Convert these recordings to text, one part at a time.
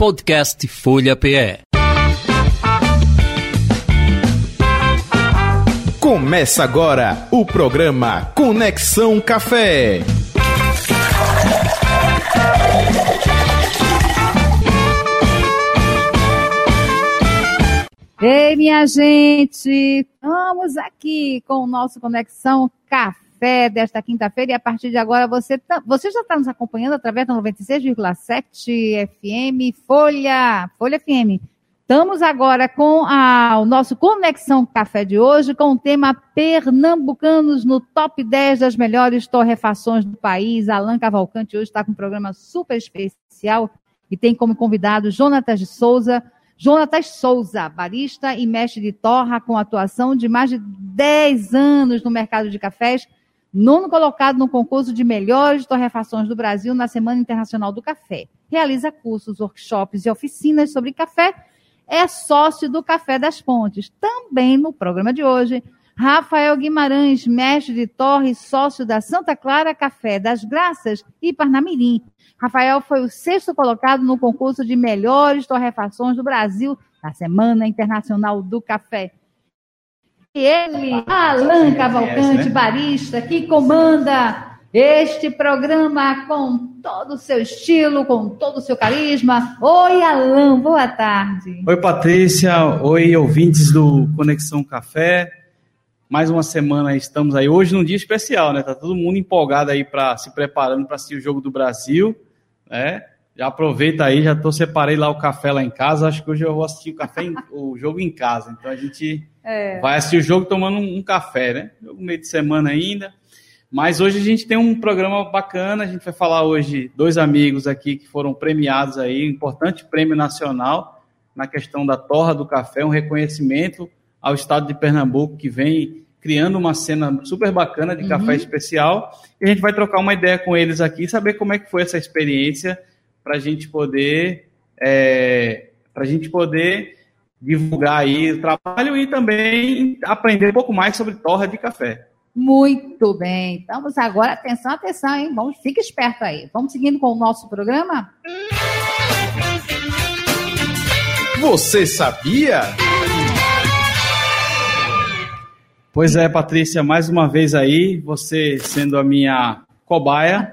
Podcast Folha PE. Começa agora o programa Conexão Café. Ei, minha gente, estamos aqui com o nosso Conexão Café desta quinta-feira e a partir de agora você, tá, você já está nos acompanhando através da 96,7 FM Folha, Folha FM. Estamos agora com a, o nosso Conexão Café de hoje com o tema Pernambucanos no top 10 das melhores torrefações do país. Alan Cavalcante hoje está com um programa super especial e tem como convidado Jonatas de Souza, Jonatas Souza, barista e mestre de torra, com atuação de mais de 10 anos no mercado de cafés, nono colocado no concurso de melhores torrefações do Brasil na Semana Internacional do Café. Realiza cursos, workshops e oficinas sobre café. É sócio do Café das Pontes. Também no programa de hoje, Rafael Guimarães, mestre de torre sócio da Santa Clara Café das Graças e Parnamirim. Rafael foi o sexto colocado no concurso de melhores torrefações do Brasil na Semana Internacional do Café. E ele, Alan Cavalcante, barista, que comanda este programa com todo o seu estilo, com todo o seu carisma. Oi, Alan, boa tarde. Oi, Patrícia. Oi, ouvintes do Conexão Café. Mais uma semana estamos aí. Hoje num dia especial, né? Tá todo mundo empolgado aí para se preparando para assistir o jogo do Brasil né? Já aproveita aí, já tô separei lá o café lá em casa. Acho que hoje eu vou assistir o café, em, o jogo em casa. Então a gente é. vai assistir o jogo tomando um, um, café, né? Jogo meio de semana ainda. Mas hoje a gente tem um programa bacana. A gente vai falar hoje dois amigos aqui que foram premiados aí, um importante prêmio nacional na questão da torra do café, um reconhecimento ao estado de Pernambuco que vem criando uma cena super bacana de uhum. café especial. E a gente vai trocar uma ideia com eles aqui, saber como é que foi essa experiência para a gente poder é, para a gente poder divulgar aí o trabalho e também aprender um pouco mais sobre torra de café. Muito bem. Vamos agora, atenção, atenção, hein? Vamos, fica esperto aí. Vamos seguindo com o nosso programa? Você sabia? Pois é, Patrícia, mais uma vez aí, você sendo a minha cobaia.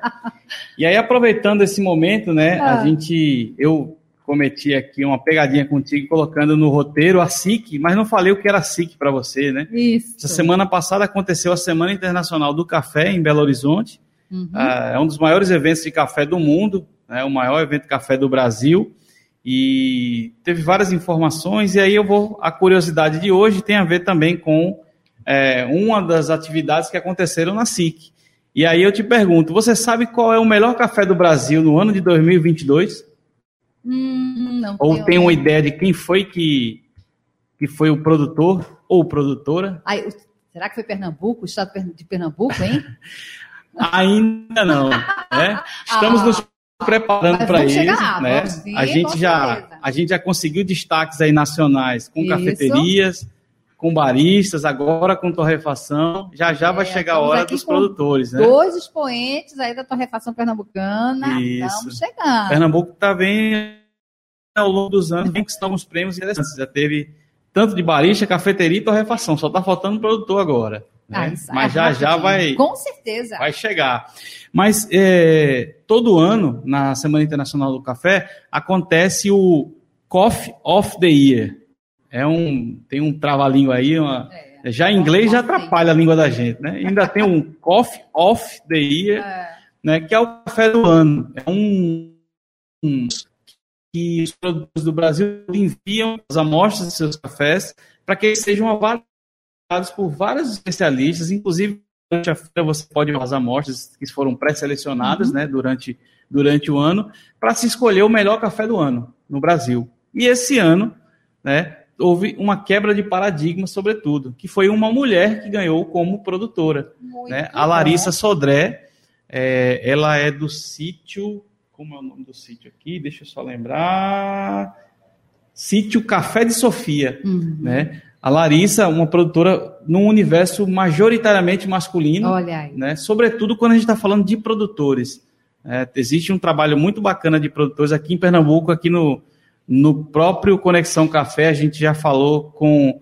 e aí, aproveitando esse momento, né, ah. a gente, eu cometi aqui uma pegadinha contigo, colocando no roteiro a SIC, mas não falei o que era SIC para você, né? Isso. Essa semana passada aconteceu a Semana Internacional do Café em Belo Horizonte. Uhum. Ah, é um dos maiores eventos de café do mundo, é o maior evento de café do Brasil. E teve várias informações, e aí eu vou. A curiosidade de hoje tem a ver também com é, uma das atividades que aconteceram na SIC. E aí eu te pergunto, você sabe qual é o melhor café do Brasil no ano de 2022? Hum, não ou tem uma ideia de quem foi que, que foi o produtor ou produtora? Ai, será que foi Pernambuco, o estado de Pernambuco, hein? Ainda não. Né? Estamos ah, nos preparando para isso. Lá, né? a, gente já, a gente já conseguiu destaques aí nacionais com isso. cafeterias com baristas, agora com torrefação. Já já é, vai chegar a hora dos produtores, né? Dois expoentes aí da torrefação pernambucana. Isso. Estamos chegando. Pernambuco está bem ao longo dos anos, vem conquistando os prêmios interessantes. Já teve tanto de barista, cafeteria e torrefação. Só está faltando produtor agora. Né? Ah, Mas é já já vai. Com certeza. Vai chegar. Mas é, todo ano, na Semana Internacional do Café, acontece o Coffee of the Year é um, tem um trava-língua aí, uma, é, já em inglês já atrapalha a língua da gente, né? Ainda tem um Coffee of the Year, é. né, que é o café do ano. É um, um que os produtores do Brasil enviam as amostras de seus cafés para que eles sejam avaliados por vários especialistas, inclusive durante a feira você pode ver as amostras que foram pré-selecionadas uhum. né, durante, durante o ano, para se escolher o melhor café do ano no Brasil. E esse ano, né, houve uma quebra de paradigma, sobretudo, que foi uma mulher que ganhou como produtora. Né? A Larissa Sodré, é, ela é do sítio. Como é o nome do sítio aqui? Deixa eu só lembrar. Sítio Café de Sofia. Uhum. Né? A Larissa, uma produtora num universo majoritariamente masculino, Olha aí. Né? sobretudo quando a gente está falando de produtores. É, existe um trabalho muito bacana de produtores aqui em Pernambuco, aqui no, No próprio Conexão Café, a gente já falou com,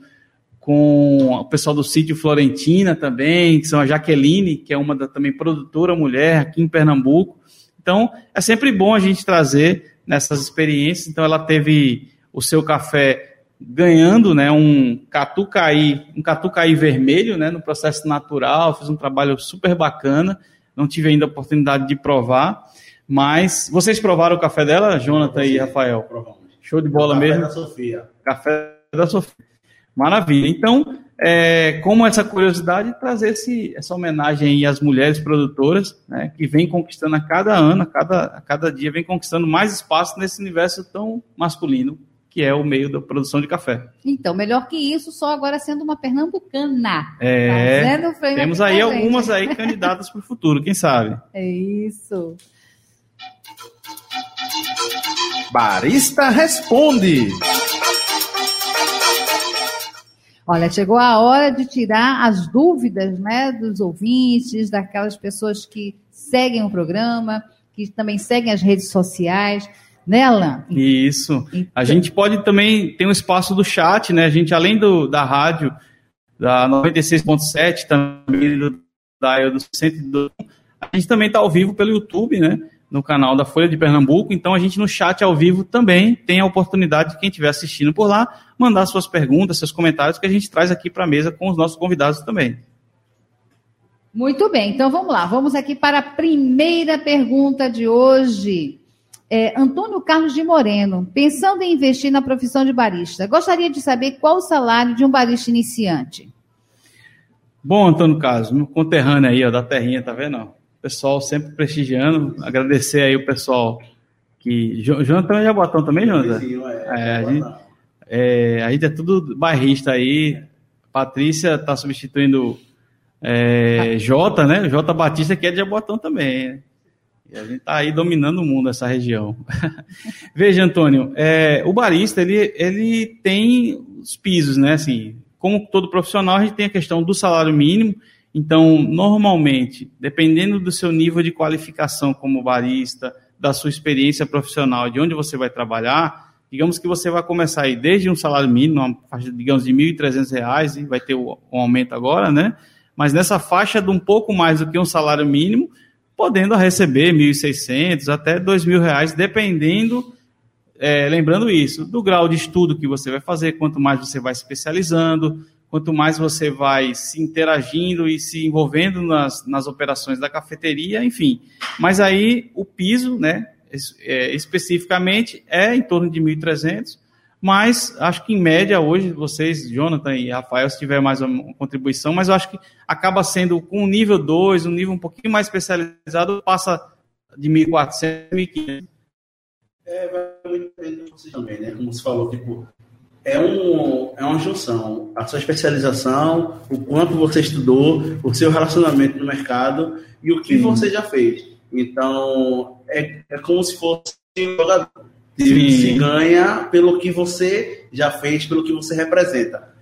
com o pessoal do sítio Florentina também, que são a Jaqueline, que é uma da, também produtora mulher aqui em Pernambuco. Então, é sempre bom a gente trazer nessas experiências. Então, ela teve o seu café ganhando né, um catucaí, um catucaí vermelho né, no processo natural, fiz um trabalho super bacana, não tive ainda a oportunidade de provar, mas vocês provaram o café dela, Jonathan e Rafael? Provamos. Show de bola café mesmo. da Sofia. Café da Sofia. Maravilha. Então, é, como essa curiosidade, trazer esse, essa homenagem aí às mulheres produtoras, né, que vem conquistando a cada ano, a cada, a cada dia, vem conquistando mais espaço nesse universo tão masculino, que é o meio da produção de café. Então, melhor que isso, só agora sendo uma pernambucana. É, frame temos aí algumas aí candidatas para o futuro, quem sabe? É isso. Barista Responde. Olha, chegou a hora de tirar as dúvidas né, dos ouvintes, daquelas pessoas que seguem o programa, que também seguem as redes sociais. Né, Alan? Isso. Então- A gente pode também ter um espaço do chat, né? A gente, além do, da rádio, da 96.7, também do, da do 102, a gente também está ao vivo pelo YouTube, né? No canal da Folha de Pernambuco. Então, a gente no chat ao vivo também tem a oportunidade de quem estiver assistindo por lá mandar suas perguntas, seus comentários, que a gente traz aqui para a mesa com os nossos convidados também. Muito bem, então vamos lá. Vamos aqui para a primeira pergunta de hoje. É, Antônio Carlos de Moreno, pensando em investir na profissão de barista, gostaria de saber qual o salário de um barista iniciante. Bom, Antônio Carlos, meu conterrâneo aí, ó, da terrinha, tá vendo? Pessoal sempre prestigiando. Agradecer aí o pessoal que. Jo- Jonathan é Jabotão também, Jonathan? É, é, a gente- É, a gente é tudo bairrista aí. Patrícia tá substituindo é, Jota, né? Jota Batista, que é de Jabotão também. né? E a gente tá aí dominando o mundo, essa região. Veja, Antônio, é, o barista, ele, ele tem os pisos, né? Assim, como todo profissional, a gente tem a questão do salário mínimo. Então, normalmente, dependendo do seu nível de qualificação como barista, da sua experiência profissional, de onde você vai trabalhar, digamos que você vai começar aí desde um salário mínimo, uma faixa, digamos, de R$ 1.300, e vai ter um aumento agora, né? Mas nessa faixa de um pouco mais do que um salário mínimo, podendo receber R$ 1.600 até 2.000 reais, dependendo, é, lembrando isso, do grau de estudo que você vai fazer, quanto mais você vai especializando, quanto mais você vai se interagindo e se envolvendo nas, nas operações da cafeteria, enfim. Mas aí o piso, né, é, especificamente, é em torno de 1.300, mas acho que em média hoje, vocês, Jonathan e Rafael, se tiver mais uma contribuição, mas eu acho que acaba sendo com um nível 2, um nível um pouquinho mais especializado, passa de 1.400 1.500. É, vai muito depender de vocês também, né? Como você falou, tipo, é, um, é uma junção. A sua especialização, o quanto você estudou, o seu relacionamento no mercado e o que Sim. você já fez. Então, é, é como se fosse um jogador. Se, Sim. se ganha pelo que você já fez, pelo que você representa.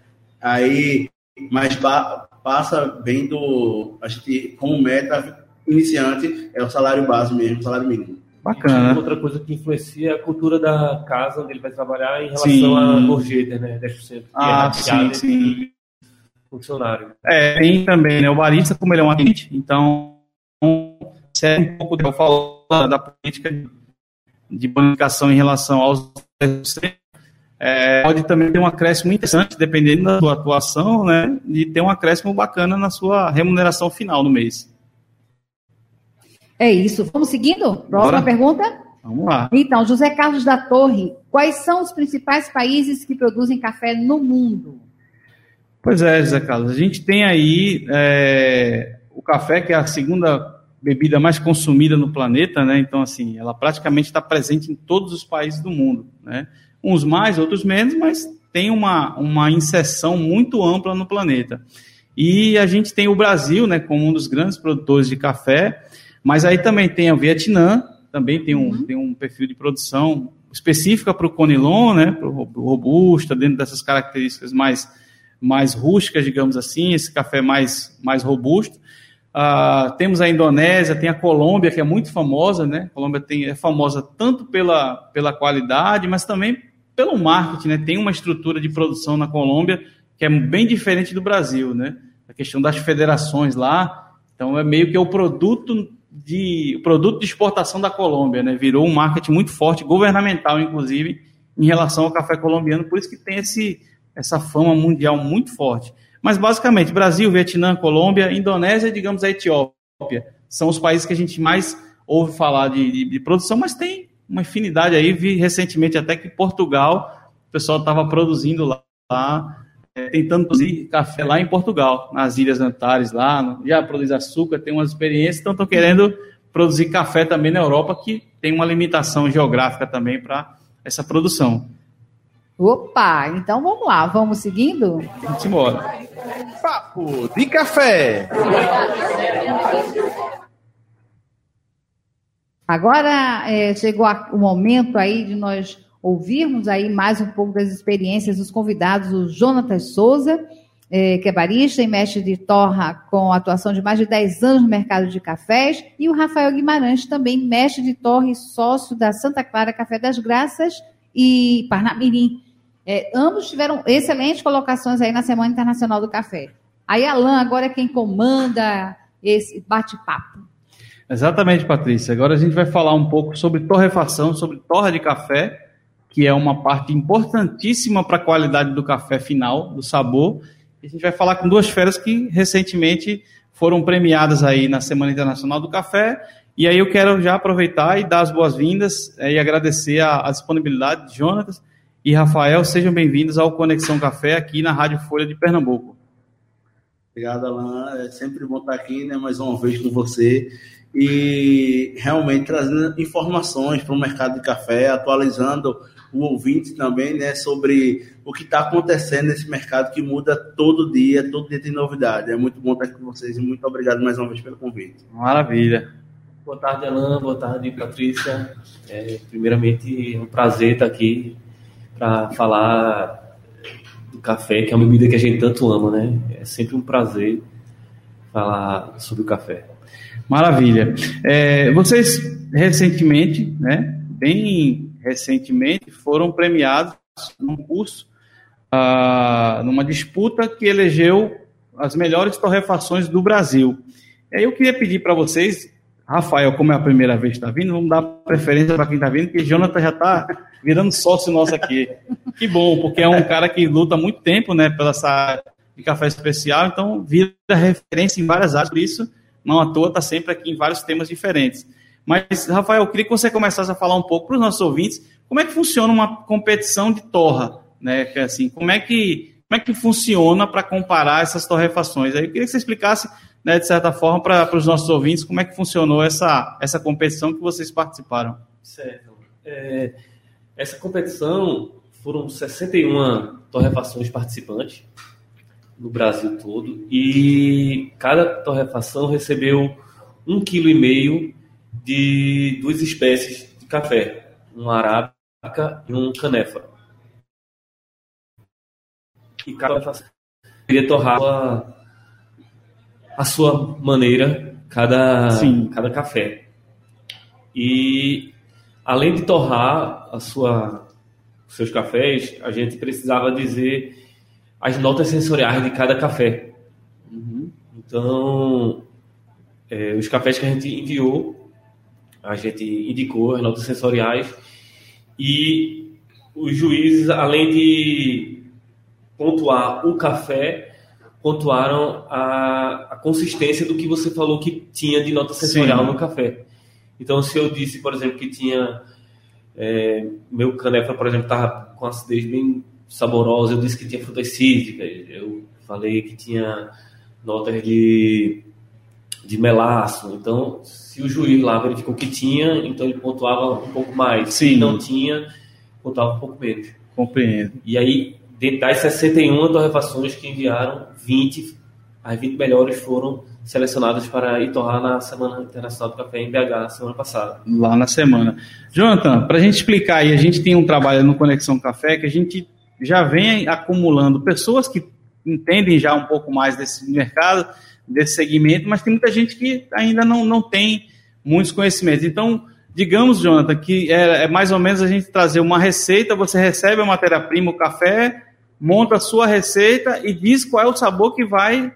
Aí, mas pa- passa bem do. A gente, como meta iniciante, é o salário base mesmo, o salário mínimo. Bacana. Outra coisa que influencia é a cultura da casa onde ele vai trabalhar em relação Sim. à gorjeta, né? 10%. que Ah, é sim, sim. funcionário. É, tem também, né? O barista, como ele é um agente, então serve um pouco, eu falo da política de- de bonificação em relação aos 10%, é, pode também ter um acréscimo interessante, dependendo da sua atuação, né? De ter um acréscimo bacana na sua remuneração final no mês. É isso. Vamos seguindo? Próxima Bora. pergunta? Vamos lá. Então, José Carlos da Torre, quais são os principais países que produzem café no mundo? Pois é, José Carlos. A gente tem aí é, o café, que é a segunda bebida mais consumida no planeta, né? Então, assim, ela praticamente está presente em todos os países do mundo, né? Uns mais, outros menos, mas tem uma, uma inserção muito ampla no planeta. E a gente tem o Brasil, né, como um dos grandes produtores de café, mas aí também tem o Vietnã, também tem um, tem um perfil de produção específica para o Conilon, né, para o robusta, dentro dessas características mais mais rústicas, digamos assim, esse café mais, mais robusto. Ah, temos a Indonésia, tem a Colômbia, que é muito famosa, né? A Colômbia tem, é famosa tanto pela, pela qualidade, mas também pelo marketing, né? Tem uma estrutura de produção na Colômbia que é bem diferente do Brasil, né? A questão das federações lá, então é meio que o produto de produto de exportação da Colômbia, né? Virou um marketing muito forte, governamental inclusive, em relação ao café colombiano, por isso que tem esse essa fama mundial muito forte. Mas basicamente, Brasil, Vietnã, Colômbia, Indonésia, digamos a Etiópia, são os países que a gente mais ouve falar de, de, de produção, mas tem uma infinidade aí. Vi recentemente até que Portugal, o pessoal estava produzindo lá, lá tentando produzir café lá em Portugal, nas Ilhas Antares, lá, já produz açúcar, tem umas experiências, então estão querendo produzir café também na Europa, que tem uma limitação geográfica também para essa produção. Opa, então vamos lá, vamos seguindo? Vamos embora. Papo de café. Agora é, chegou o momento aí de nós ouvirmos aí mais um pouco das experiências dos convidados, o Jonatas Souza, é, que é barista e mestre de torra com atuação de mais de 10 anos no mercado de cafés, e o Rafael Guimarães, também mestre de torra e sócio da Santa Clara Café das Graças e Parnamirim. É, ambos tiveram excelentes colocações aí na Semana Internacional do Café. Aí, Alain, agora é quem comanda esse bate-papo. Exatamente, Patrícia. Agora a gente vai falar um pouco sobre torrefação, sobre torra de café, que é uma parte importantíssima para a qualidade do café final, do sabor. E a gente vai falar com duas feras que recentemente foram premiadas aí na Semana Internacional do Café. E aí eu quero já aproveitar e dar as boas-vindas é, e agradecer a, a disponibilidade de Jonatas e Rafael. Sejam bem-vindos ao Conexão Café aqui na Rádio Folha de Pernambuco. Obrigado, Alain. É sempre bom estar aqui, né, mais uma vez com você e realmente trazendo informações para o mercado de café, atualizando o ouvinte também, né, sobre o que está acontecendo nesse mercado que muda todo dia, todo dia tem novidade. É muito bom estar aqui com vocês e muito obrigado mais uma vez pelo convite. Maravilha. Boa tarde, Alain. Boa tarde, Patrícia. É, primeiramente, é um prazer estar aqui para falar do café, que é uma bebida que a gente tanto ama, né? É sempre um prazer falar sobre o café. Maravilha. É, vocês recentemente, né, bem recentemente, foram premiados num curso, ah, numa disputa que elegeu as melhores torrefações do Brasil. E aí eu queria pedir para vocês, Rafael, como é a primeira vez que está vindo, vamos dar preferência para quem está vindo, porque Jonathan já está virando sócio nosso aqui. Que bom, porque é um cara que luta muito tempo né, pela essa de café especial, então vira referência em várias áreas, por isso não à toa está sempre aqui em vários temas diferentes. Mas, Rafael, eu queria que você começasse a falar um pouco para os nossos ouvintes como é que funciona uma competição de torra, né? Que, assim, como é que, como é que funciona para comparar essas torrefações? Aí eu queria que você explicasse, né, de certa forma, para os nossos ouvintes como é que funcionou essa, essa competição que vocês participaram. Certo. É, essa competição foram 61 torrefações participantes no Brasil todo e cada torrefação recebeu um quilo e meio de duas espécies de café, um arábica e um canefa. E cada queria torrar a, a sua maneira cada Sim. cada café. E além de torrar a sua seus cafés, a gente precisava dizer as notas sensoriais de cada café. Uhum. Então, é, os cafés que a gente enviou, a gente indicou as notas sensoriais e os juízes, além de pontuar o café, pontuaram a, a consistência do que você falou que tinha de nota sensorial Sim. no café. Então, se eu disse, por exemplo, que tinha é, meu canefa, por exemplo, estava com acidez bem saborosa, eu disse que tinha frutas cítricas, eu falei que tinha notas de, de melaço. Então, se o juiz lá verificou que tinha, então ele pontuava um pouco mais. Sim. Se não tinha, pontuava um pouco menos. Compreendo. E aí, das 61 torrefações que enviaram, 20, as 20 melhores foram selecionadas para ir torrar na Semana Internacional do Café em BH, semana passada. Lá na semana. Jonathan, para a gente explicar aí, a gente tem um trabalho no Conexão Café que a gente já vem acumulando pessoas que entendem já um pouco mais desse mercado, desse segmento, mas tem muita gente que ainda não, não tem muitos conhecimentos. Então, digamos, Jonathan, que é, é, mais ou menos a gente trazer uma receita, você recebe a matéria-prima, o café, monta a sua receita e diz qual é o sabor que vai,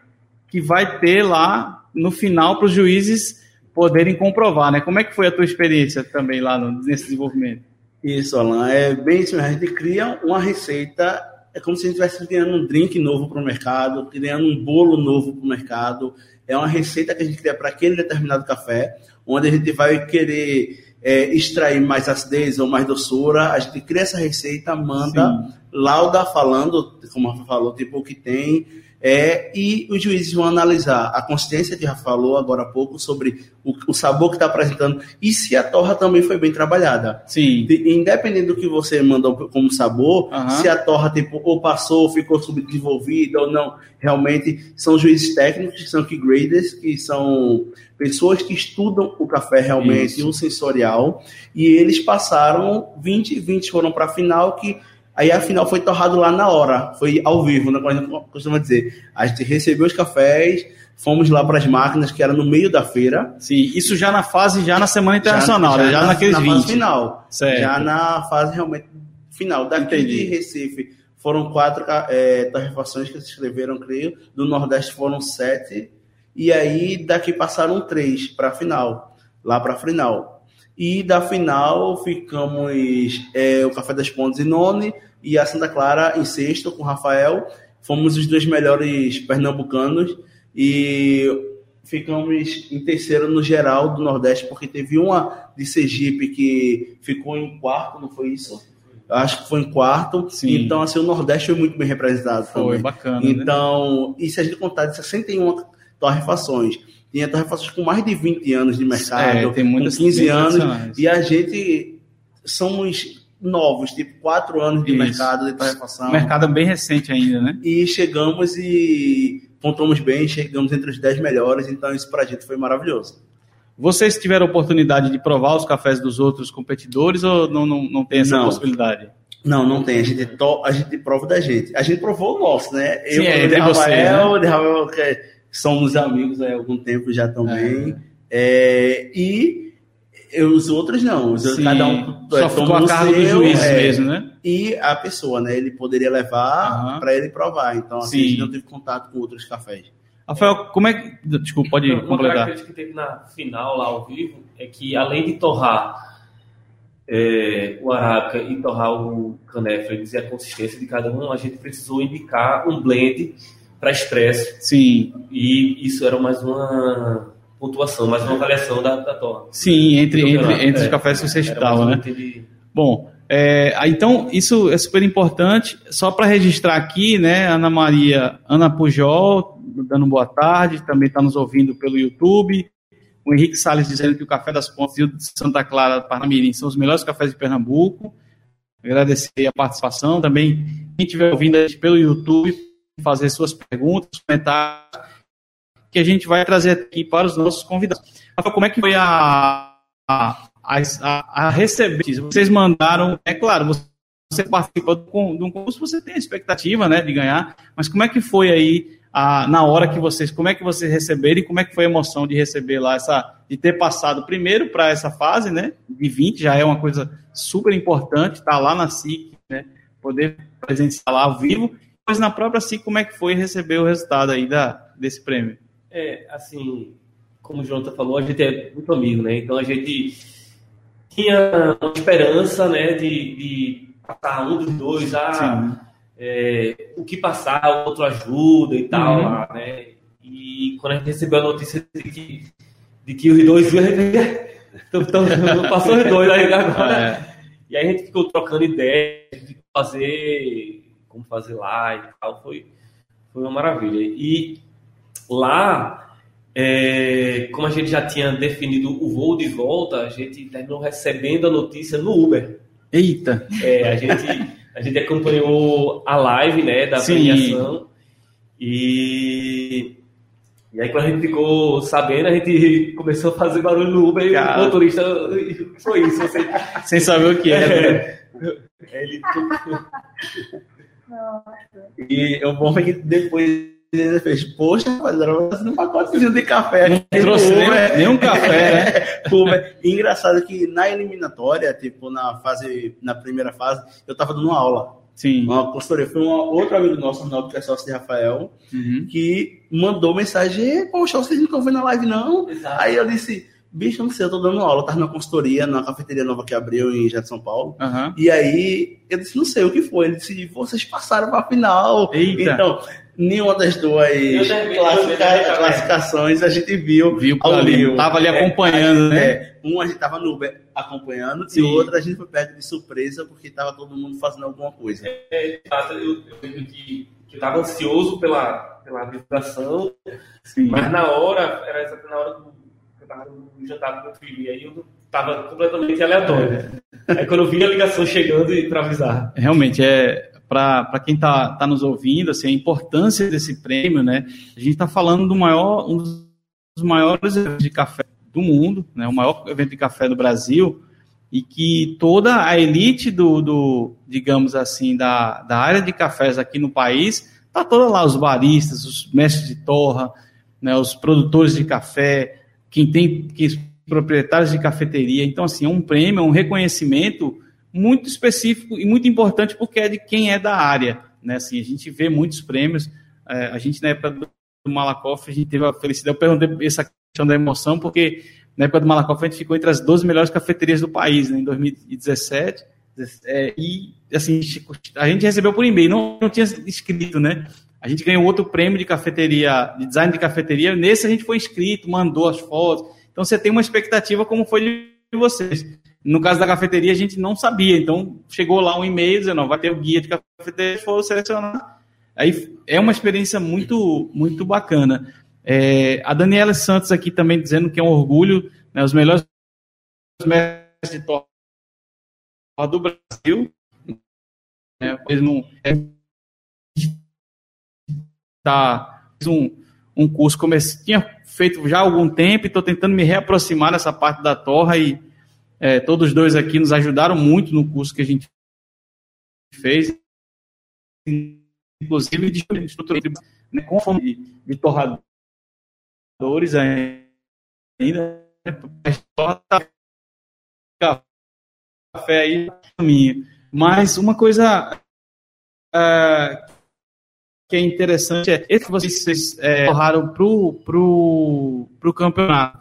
que vai ter lá no final para os juízes poderem comprovar, né? Como é que foi a tua experiência também lá no, nesse desenvolvimento? Isso, Alan, é bem isso. A gente cria uma receita, é como se a gente estivesse criando um drink novo para o mercado, criando um bolo novo para o mercado. É uma receita que a gente cria para aquele determinado café, onde a gente vai querer é, extrair mais acidez ou mais doçura, a gente cria essa receita, manda, Sim. lauda falando, como a falou, tipo o que tem, é, e os juízes vão analisar a consistência que já falou agora há pouco sobre o, o sabor que está apresentando e se a torra também foi bem trabalhada. Sim. De, independente do que você mandou como sabor, uhum. se a torra tipo, ou passou, ficou subdesenvolvida ou não, realmente são juízes técnicos, que são key graders, que são pessoas que estudam o café realmente, Isso. o sensorial, e eles passaram 20, 20 foram para a final que Aí a final foi torrado lá na hora, foi ao vivo, né, como a gente costuma dizer. A gente recebeu os cafés, fomos lá para as máquinas, que era no meio da feira. Sim, isso já na fase, já na Semana Internacional, já, já, né? já na, naqueles na 20. fase final. Certo. Já na fase realmente final. Daqui Entendi. de Recife foram quatro é, torrefações que se inscreveram, creio. Do Nordeste foram sete. E aí daqui passaram três para a final, lá para a final. E da final ficamos é, o Café das Pontes e None, e a Santa Clara em sexto com o Rafael. Fomos os dois melhores pernambucanos e ficamos em terceiro no geral do Nordeste, porque teve uma de Sergipe que ficou em quarto, não foi isso? Acho que foi em quarto. Sim. Então, assim, o Nordeste foi muito bem representado foi, também. bacana. Né? Então, né? e se a gente contar de 61 torrefações, tinha torrefações com mais de 20 anos de mercado, é, tem muitas, com 15 anos, e a gente somos novos, tipo quatro anos de Isso. mercado de torrefação. Mercado bem recente ainda, né? E chegamos e pontuamos bem, chegamos entre os dez melhores, então a gente foi maravilhoso. Vocês tiveram oportunidade de provar os cafés dos outros competidores ou não, não, não tem essa não. possibilidade? Não, não tem. A gente, to, a gente prova da gente. A gente provou o nosso, né? Sim, eu, é, de Rafael, você, né? Rafael, que somos amigos há algum tempo já também. É. É, e os outros não. Sim. Cada um só é, ficou a cargo do juiz é, mesmo, né? E a pessoa, né? Ele poderia levar uhum. para ele provar. Então, assim, Sim. a gente não teve contato com outros cafés. Rafael, como é que. Desculpa, pode Uma completar. Uma característica que teve na final, lá ao vivo, é que além de torrar é, o arábica e torrar o canefa e dizer a consistência de cada um, a gente precisou indicar um blend para expresso. Sim. E isso era mais uma pontuação, mas uma avaliação da, da torre. Sim, entre, entre, entre é, os cafés que você estava, né? Bom, é, então isso é super importante. Só para registrar aqui, né, Ana Maria, Ana Pujol, dando boa tarde, também está nos ouvindo pelo YouTube. O Henrique Salles dizendo que o Café das Pontes de Santa Clara, Parnamirim, são os melhores cafés de Pernambuco. Agradecer a participação. Também, quem estiver ouvindo pelo YouTube, fazer suas perguntas, comentários que a gente vai trazer aqui para os nossos convidados. Rafa, como é que foi a, a, a, a receber? Vocês mandaram, é claro, você participou de um concurso, você tem a expectativa né, de ganhar, mas como é que foi aí a, na hora que vocês, como é que vocês receberam e como é que foi a emoção de receber lá essa, de ter passado primeiro para essa fase, né, de 20, já é uma coisa super importante, estar tá lá na SIC, né, poder presenciar lá ao vivo, mas na própria SIC, como é que foi receber o resultado aí da, desse prêmio? É, assim, como o Jonathan falou, a gente é muito amigo, né? Então a gente tinha uma esperança, né, de, de passar um dos dois, ah, é, o que passar, o outro ajuda e tal, uhum. lá, né? E quando a gente recebeu a notícia de que, de que os dois então, então, passou os dois aí agora. É. E aí a gente ficou trocando ideias de fazer, como fazer lá e tal, foi, foi uma maravilha. E Lá, é, como a gente já tinha definido o voo de volta, a gente terminou recebendo a notícia no Uber. Eita! É, a gente, a gente acompanhou a live né, da Sim. premiação e, e aí quando a gente ficou sabendo, a gente começou a fazer barulho no Uber Cara. e o motorista foi isso. Você... Sem saber o que era. É, ele... E o bom é que depois ele fez, poxa, rapaz, era um pacotezinho de café. Não trouxe nem, nenhum café, né? Engraçado que na eliminatória, tipo, na fase, na primeira fase, eu tava dando uma aula. Sim. Uma consultoria. Foi um outro amigo nosso, Ronaldo, que é sócio de Rafael, Uhum. que mandou mensagem, poxa, vocês não estão vendo a live, não? Exato. Aí eu disse, bicho, não sei, eu tô dando aula, eu tava na consultoria, na cafeteria nova que abriu em Jardim São Paulo. Aham. E aí, eu disse, não sei o que foi. Ele disse, vocês passaram pra final. Eita. Então, nenhuma das duas terminei também. classificações a gente viu. Viu ao ali, vivo. tava ali acompanhando, né? É, um a gente tava no Uber acompanhando Sim. e o outro a gente foi perto de surpresa porque tava todo mundo fazendo alguma coisa. É, eu, eu lembro que, que eu estava ansioso pela, pela divulgação, Sim. mas na hora, era exatamente na hora do, estava no jantar com meu filho, e aí eu estava completamente aleatório. Aí quando eu vi a ligação chegando e para avisar. Realmente, é para quem está tá nos ouvindo, assim, a importância desse prêmio, né? A gente está falando do maior, um dos maiores eventos de café do mundo, né? O maior evento de café do Brasil, e que toda a elite do, do digamos assim, da, da área de cafés aqui no país, tá toda lá, os baristas, os mestres de torra, né? Os produtores de café, quem tem, que, os proprietários de cafeteria. Então, assim, é um prêmio, é um reconhecimento muito específico e muito importante porque é de quem é da área, né? Assim, a gente vê muitos prêmios. é, a gente na época do Malakoff a gente teve a felicidade. Eu perguntei essa questão da emoção porque na época do Malakoff a gente ficou entre as 12 melhores cafeterias do país, né? Em 2017. é, e assim a gente recebeu por e-mail, não, não tinha escrito, né? A gente ganhou outro prêmio de cafeteria, de design de cafeteria. Nesse a gente foi inscrito, mandou as fotos. Então você tem uma expectativa como foi de vocês. No caso da cafeteria, a gente não sabia. Então, chegou lá um e-mail dizendo, ó, vai ter o guia de cafeteria, for selecionar. Aí é uma experiência muito, muito bacana. É, a Daniela Santos aqui também dizendo que é um orgulho, né, os melhores mestres de torre do Brasil. É, mesmo, é, tá, um, um curso, tinha feito já há algum tempo e estou tentando me reaproximar dessa parte da torra e é, todos dois aqui nos ajudaram muito no curso que a gente fez, inclusive de estrutura né, de, de torradores ainda, café aí. Mas uma coisa uh, que é interessante é esse que vocês é, torraram pro, pro, pro campeonato.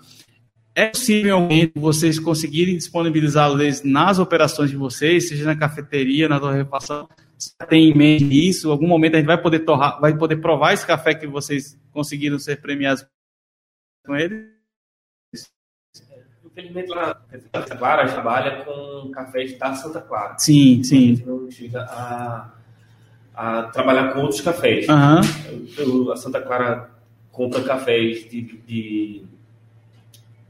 É possível vocês conseguirem disponibilizá-los nas operações de vocês, seja na cafeteria, na torrefação? Você tem em mente isso? Em algum momento a gente vai poder torrar, vai poder provar esse café que vocês conseguiram ser premiados com ele? Infelizmente, lá Santa Clara trabalha com cafés da Santa Clara. Sim, sim. A gente não chega a, a trabalhar com outros cafés. Uhum. A Santa Clara compra cafés de, de,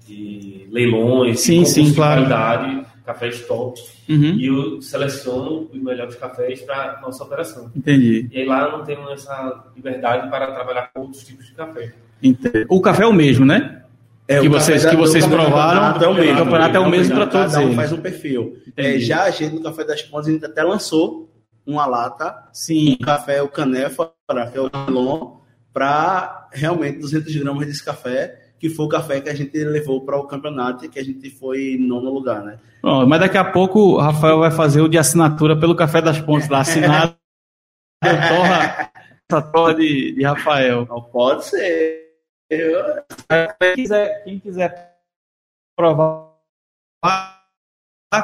de leilões, sim, de sim, claro. qualidade, cafés top. Uhum. E eu seleciono os melhores cafés para nossa operação. Entendi. E aí lá eu não tenho essa liberdade para trabalhar com outros tipos de café. Entendi. O café é o mesmo, né? É, que vocês, que vocês provaram, é o mesmo. o campeonato é o mesmo para todos Cada um eles. faz um perfil. É, já a gente no Café das Pontes, a gente até lançou uma lata, Sim. um café, o Canefa, que é o Calon, para realmente 200 gramas desse café, que foi o café que a gente levou para o campeonato e que a gente foi em nono lugar, né? Bom, mas daqui a pouco o Rafael vai fazer o de assinatura pelo Café das Pontes lá, assinado. torra, essa torra de, de Rafael. Não pode ser. Eu... Quem quiser, quem quiser provar,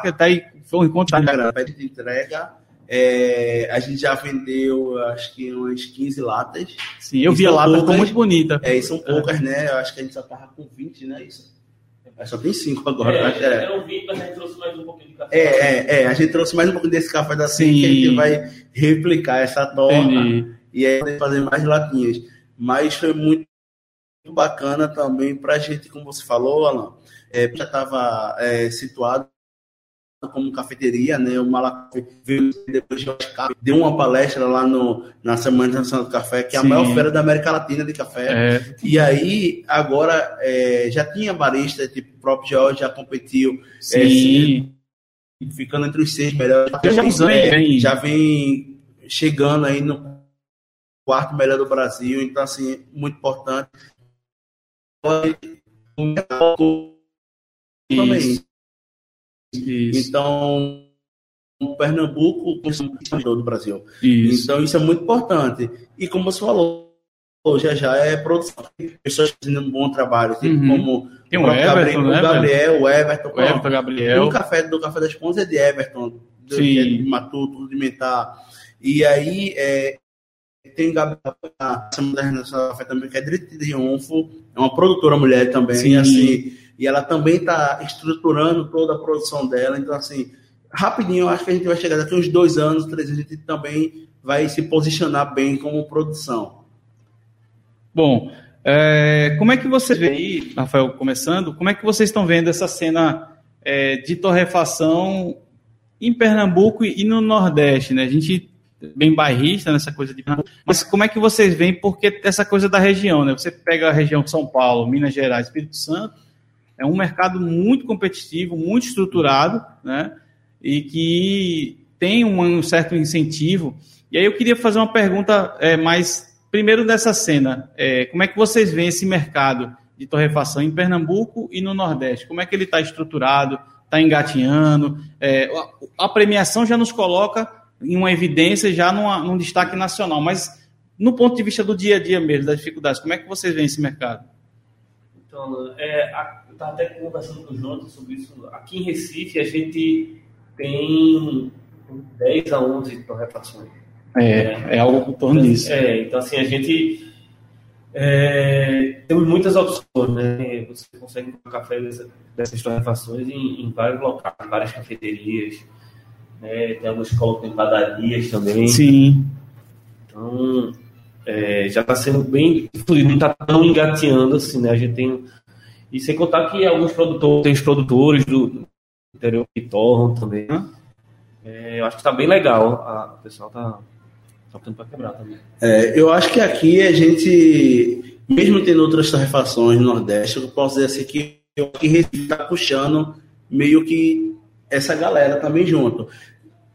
que tá aí, foi um encontro da pede de entrega. É, a gente já vendeu, acho que umas 15 latas. Sim, eu E vi a lata, ficou muito bonita. É, e são poucas, né? Eu acho que a gente só tava com 20, né? Isso. É, só tem 5 agora. É, acho que é. Eu vi, mas a gente trouxe mais um pouquinho de café. É, é, é, a gente trouxe mais um pouco desse café da Sim. que a gente vai replicar essa torta Entendi. e aí fazer mais latinhas. Mas foi muito bacana também pra gente, como você falou, Alan, é, já estava é, situado como cafeteria, né? O Malacoff veio depois de Oscar, deu uma palestra lá no, na Semana Internacional do Café, que é a Sim. maior feira da América Latina de café. É, E aí, agora, é, já tinha barista, tipo, o próprio George já competiu, é, sim. ficando entre os seis melhores. Já anos É, vem- já vem chegando aí no quarto melhor do Brasil, então, assim, muito importante. Isso. Isso. Então, o Pernambuco consumidor do Brasil. Isso. Então, isso é muito importante. E como você falou, já já é produção. Pessoas fazendo um bom trabalho, tipo, uhum. como Tem o, Everton, Gabriel, né, o Gabriel, o Everton. O Everton, Gabriel. O café do Café das Pontas é de Everton, do, Sim. É de Matuto, Rudimentar. E aí, é, tem o Gabriel, a Semana da Café também, que é de Triunfo, é uma produtora mulher também, Sim. assim, e ela também está estruturando toda a produção dela, então, assim, rapidinho, eu acho que a gente vai chegar daqui uns dois anos, três anos, a gente também vai se posicionar bem como produção. Bom, é, como é que você vê aí, Rafael, começando, como é que vocês estão vendo essa cena é, de torrefação em Pernambuco e no Nordeste, né? A gente bem bairrista nessa coisa de mas como é que vocês veem porque essa coisa da região, né? Você pega a região São Paulo, Minas Gerais, Espírito Santo, é um mercado muito competitivo, muito estruturado, né? E que tem um certo incentivo. E aí eu queria fazer uma pergunta é, mais primeiro dessa cena, é, como é que vocês veem esse mercado de torrefação em Pernambuco e no Nordeste? Como é que ele está estruturado? Está engatinhando? É, a, premiação já nos coloca em uma evidência, já numa, num destaque nacional, mas no ponto de vista do dia a dia mesmo, das dificuldades, como é que vocês veem esse mercado? Então, é, a, eu estava até conversando com o Jonathan sobre isso. Aqui em Recife, a gente tem 10 a 11 torrefações. É, é algo em torno disso. É, então assim, a gente é, temos muitas opções, né? Você consegue comprar café dessa, dessas torrefações em, em, vários locais, várias cafeterias, né? Tem alguns que colocam em padarias também. Sim. Então, é, já está sendo bem fluido, não está tão engateando assim, né? A gente tem. E sem contar que alguns produtores, tem os produtores do interior que torram também. É, eu acho que está bem legal. A, o pessoal está Tá para quebrar também. É, eu acho que aqui a gente, mesmo tendo outras torrefações no Nordeste, eu posso dizer assim que eu que está puxando meio que essa galera também junto.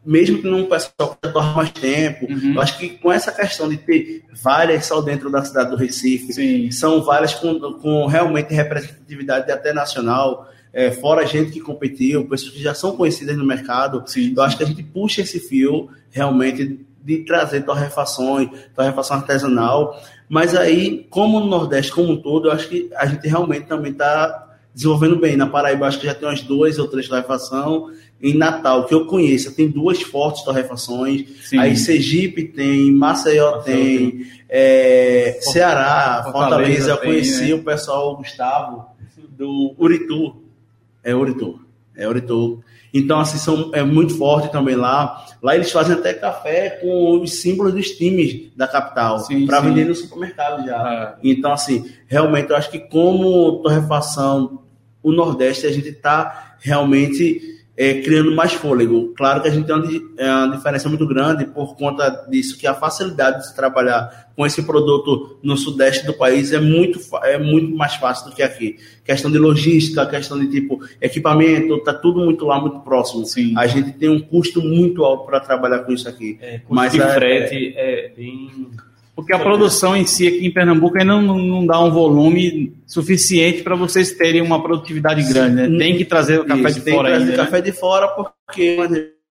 Mesmo que não o pessoal torre mais tempo, uhum. eu acho que com essa questão de ter várias só dentro da cidade do Recife, Sim. são várias com, com realmente representatividade até nacional, é, fora gente que competiu, pessoas que já são conhecidas no mercado. Sim. Eu acho que a gente puxa esse fio realmente de trazer torrefações, torrefação artesanal. Mas aí, como no Nordeste como um todo, eu acho que a gente realmente também está desenvolvendo bem. Na Paraíba, acho que já tem umas duas ou três torrefação. Em Natal, que eu conheço, tem duas fortes torrefações. Sim. Aí Sergipe tem, Maceió tem, é, Ceará, Fortaleza, Fortaleza eu conheci tem, né? o pessoal, o Gustavo, do Uritu. É Uritu. É Uritu. Então, assim, são, é muito forte também lá. Lá eles fazem até café com os símbolos dos times da capital, para vender no supermercado já. É. Então, assim, realmente eu acho que como torrefação, o Nordeste, a gente está realmente é, criando mais fôlego. Claro que a gente tem uma, é uma, diferença muito grande por conta disso, que a facilidade de se trabalhar com esse produto no sudeste do país é muito, é muito mais fácil do que aqui. Questão de logística, questão de tipo equipamento, tá tudo muito lá, muito próximo. Sim. A gente tem um custo muito alto para trabalhar com isso aqui. É, custo Mas de é, frete é bem porque a produção em si aqui em Pernambuco ainda não, não dá um volume suficiente para vocês terem uma produtividade grande, né? Tem que trazer o café Isso, de fora ainda. Tem que trazer né? café de fora porque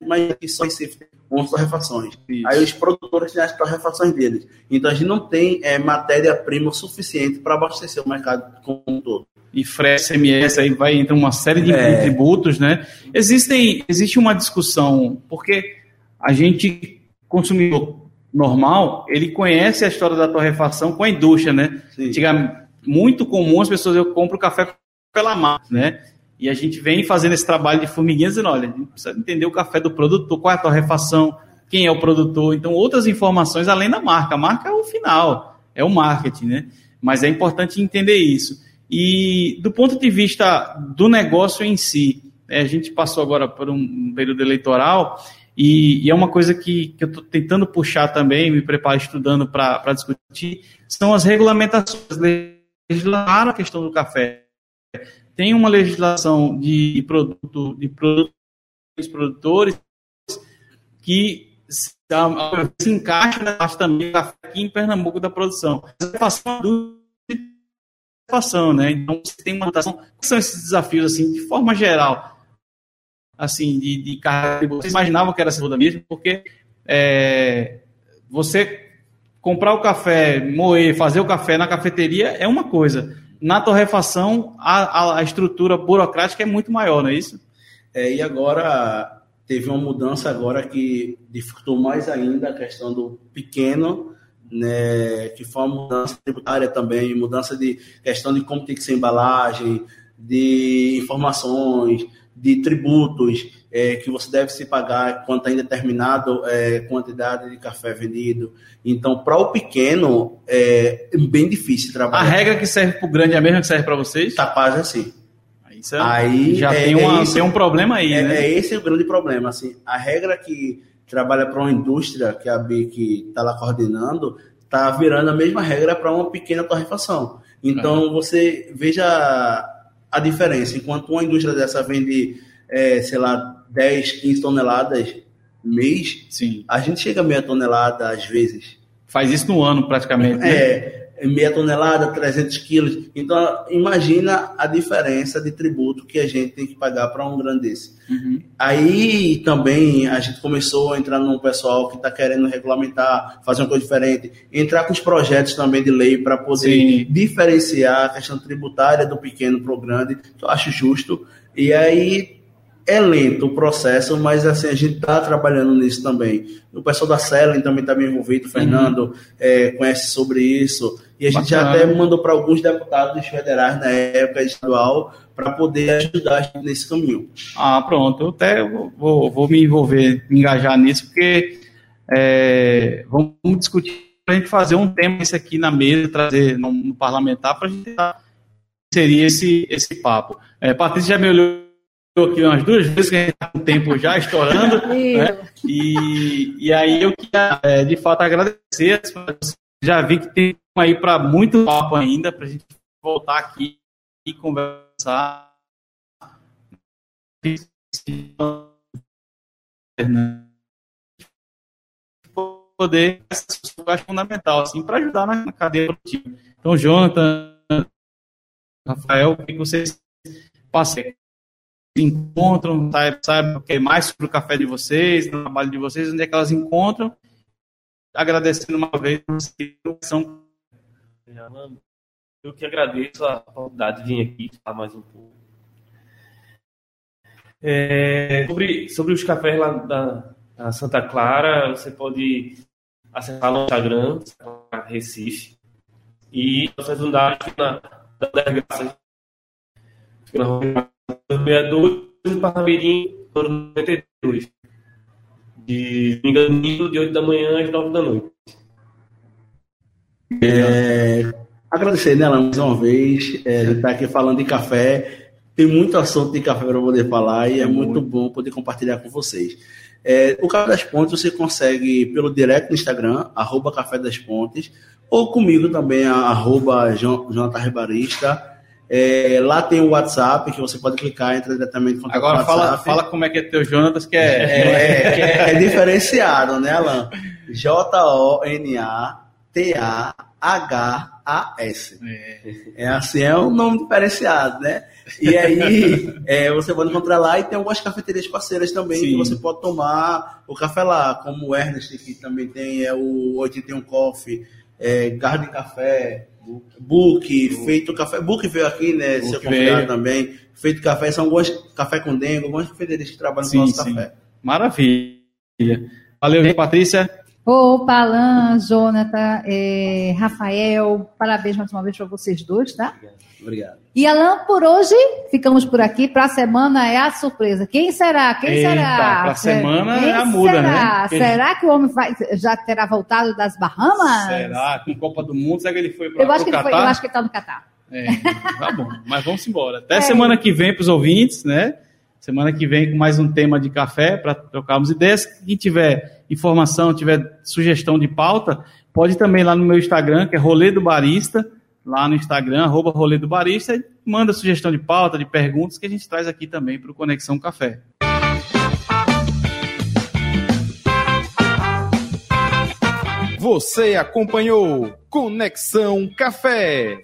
mas aqui só Recife com torrefações. Aí os produtores têm as torrefações deles. Então a gente não tem é, matéria-prima suficiente para abastecer o mercado como um todo. E frete, CMS, aí vai entrar uma série de é. tributos, né? Existem, existe uma discussão, porque a gente, consumidor normal, ele conhece a história da torrefação com a indústria, né? Antigamente, muito comum as pessoas, eu compro café pela marca, né? E a gente vem fazendo esse trabalho de formiguinha, dizendo, olha, a gente precisa entender o café do produtor, qual é a torrefação, quem é o produtor, então outras informações além da marca. A marca é o final, é o marketing, né? Mas é importante entender isso. E do ponto de vista do negócio em si, né, a gente passou agora por um período eleitoral e, e, é uma coisa que, que eu estou tentando puxar também, me preparo estudando para discutir, são as regulamentações. Legislaram a questão do café. Tem uma legislação de produto de produtos produtores que Então, se encaixa, né, acho também café aqui em Pernambuco da produção. Fação, né? Então, você tem uma notação. Quais são esses desafios, assim, de forma geral? Assim, de, de carga. Vocês imaginavam que era segunda mesmo? Porque é, você comprar o café, moer, fazer o café na cafeteria é uma coisa. Na torrefação, a, a, a estrutura burocrática é muito maior, não é isso? É, e agora teve uma mudança agora que dificultou mais ainda a questão do pequeno, né, que foi uma mudança tributária também, mudança de questão de como tem que ser embalagem, de informações, de tributos é, que você deve se pagar quanto tem determinada é, quantidade de café vendido. Então, para o pequeno, é bem difícil trabalhar. A regra que serve para o grande é a mesma que serve para vocês? Está quase assim. Isso é, aí já é, tem, uma, é esse, tem um problema aí, é, né? É esse o grande problema. Assim, a regra que trabalha para uma indústria, que a BIC está lá coordenando, está virando a mesma regra para uma pequena torrefação. Então, uhum. você veja a diferença. Enquanto uma indústria dessa vende, é, sei lá, 10, 15 toneladas mês, Sim. a gente chega a meia tonelada às vezes. Faz isso no ano praticamente. Né? É, meia tonelada, 300 quilos. Então, imagina a diferença de tributo que a gente tem que pagar para um grande desse. Uhum. Aí também a gente começou a entrar num pessoal que está querendo regulamentar, fazer uma coisa diferente, entrar com os projetos também de lei para poder Sim. diferenciar a questão tributária do pequeno para o grande, que eu acho justo. E aí é lento o processo, mas assim, a gente está trabalhando nisso também. O pessoal da Selen também está bem envolvido, o Fernando uhum. é, conhece sobre isso. E a gente Bacana. já até mandou para alguns deputados federais na época estadual para poder ajudar nesse caminho. Ah, pronto. Eu até vou, vou me envolver, me engajar nisso, porque é, vamos discutir para a gente fazer um tema esse aqui na mesa, trazer no, no parlamentar para a gente inserir esse, esse papo. É, Patrícia já me olhou aqui umas duas vezes que a gente está com o tempo já estourando. né? e, e aí eu queria, é, de fato, agradecer. Já vi que tem aí para muito papo ainda, para a gente voltar aqui e conversar. Poder, acho fundamental, assim, para ajudar na cadeia produtiva. Então, Jonathan, Rafael, o que vocês passam encontram, sabe, sabe o que é mais sobre o café de vocês, o trabalho de vocês, onde é que elas encontram. Agradecendo uma vez a eu que agradeço a oportunidade de vir aqui falar mais um pouco. É, sobre, sobre os cafés lá da, da, Santa Clara, você pode acessar no Instagram, Recife, e nossas unidades na, das Graças, na rua 62, Parnamirim, 92. De domingo, de 8 da manhã às 9 da noite. É, agradecer, né, mais uma vez, é, de estar aqui falando de café. Tem muito assunto de café para poder falar e é, muito, muito bom poder compartilhar com vocês. É, o Café das Pontes você consegue pelo direct no Instagram, arroba Café das Pontes, ou comigo também, arroba Jonathan. É, lá tem o WhatsApp que você pode clicar, entra diretamente com Agora fala, fala como é que é teu Jonatas, que é, é, é, é diferenciado, né, Alan? J-O-N-A T-A-H-A-S. É. é assim, é um nome diferenciado, né? E aí é, você pode encontrar lá e tem algumas cafeterias parceiras também Sim. que você pode tomar o café lá, como o Ernest, que também tem, é o 81 Coffee, é, Garden Café, Book, Feito Café. Book veio aqui, né? Book seu convidado também. Feito Café, são algumas café com dengo, algumas cafeterias que trabalham sim, com o nosso sim. café. Maravilha. Valeu, Patrícia. Opa, Alan, Jonathan, é, Rafael, parabéns mais uma vez para vocês dois, tá? Obrigado. E Alan, por hoje, ficamos por aqui. Para a semana é a surpresa. Quem será? Quem Eita, será? Para a semana Quem é a muda, será? né? Será que o homem vai, já terá voltado das Bahamas? Será? Com Copa do Mundo, será que ele foi para o Catar? eu acho que ele está no Catar. É, tá bom, mas vamos embora. Até é. semana que vem para os ouvintes, né? Semana que vem com mais um tema de café para trocarmos ideias. Quem tiver informação, tiver sugestão de pauta, pode também lá no meu Instagram, que é Rolê do Barista, lá no Instagram, arroba Rolê do Barista, e manda sugestão de pauta, de perguntas que a gente traz aqui também para o Conexão Café. Você acompanhou Conexão Café.